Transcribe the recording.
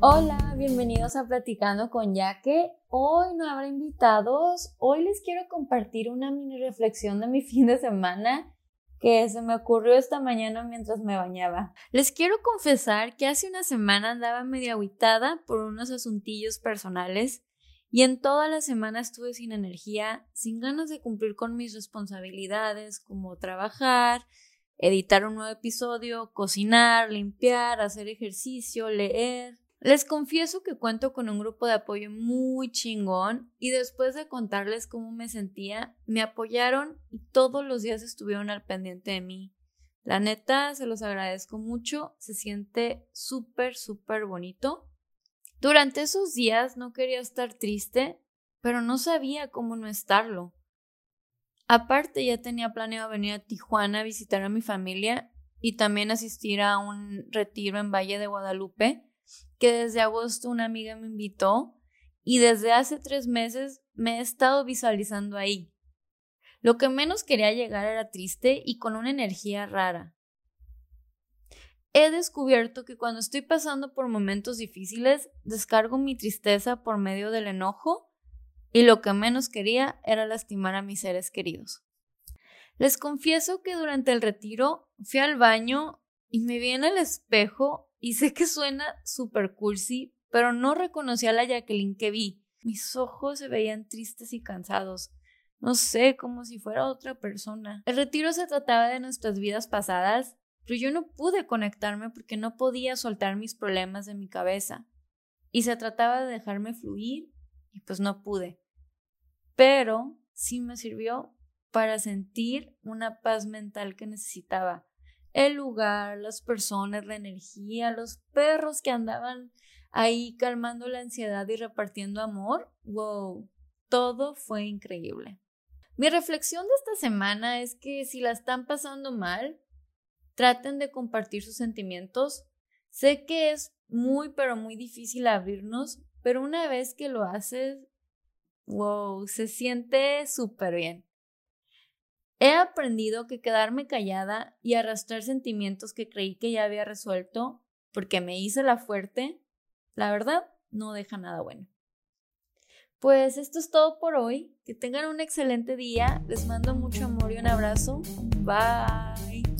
Hola, bienvenidos a Platicando con Yaque. Hoy no habrá invitados. Hoy les quiero compartir una mini reflexión de mi fin de semana que se me ocurrió esta mañana mientras me bañaba. Les quiero confesar que hace una semana andaba medio aguitada por unos asuntillos personales y en toda la semana estuve sin energía, sin ganas de cumplir con mis responsabilidades como trabajar, editar un nuevo episodio, cocinar, limpiar, hacer ejercicio, leer. Les confieso que cuento con un grupo de apoyo muy chingón y después de contarles cómo me sentía, me apoyaron y todos los días estuvieron al pendiente de mí. La neta, se los agradezco mucho, se siente súper, súper bonito. Durante esos días no quería estar triste, pero no sabía cómo no estarlo. Aparte, ya tenía planeado venir a Tijuana a visitar a mi familia y también asistir a un retiro en Valle de Guadalupe que desde agosto una amiga me invitó y desde hace tres meses me he estado visualizando ahí. Lo que menos quería llegar era triste y con una energía rara. He descubierto que cuando estoy pasando por momentos difíciles, descargo mi tristeza por medio del enojo y lo que menos quería era lastimar a mis seres queridos. Les confieso que durante el retiro fui al baño y me vi en el espejo y sé que suena super cursi, pero no reconocí a la Jacqueline que vi. Mis ojos se veían tristes y cansados. No sé, como si fuera otra persona. El retiro se trataba de nuestras vidas pasadas, pero yo no pude conectarme porque no podía soltar mis problemas de mi cabeza. Y se trataba de dejarme fluir y pues no pude. Pero sí me sirvió para sentir una paz mental que necesitaba el lugar, las personas, la energía, los perros que andaban ahí calmando la ansiedad y repartiendo amor. ¡Wow! Todo fue increíble. Mi reflexión de esta semana es que si la están pasando mal, traten de compartir sus sentimientos. Sé que es muy, pero muy difícil abrirnos, pero una vez que lo haces, wow, se siente súper bien. He aprendido que quedarme callada y arrastrar sentimientos que creí que ya había resuelto porque me hice la fuerte, la verdad, no deja nada bueno. Pues esto es todo por hoy. Que tengan un excelente día. Les mando mucho amor y un abrazo. Bye.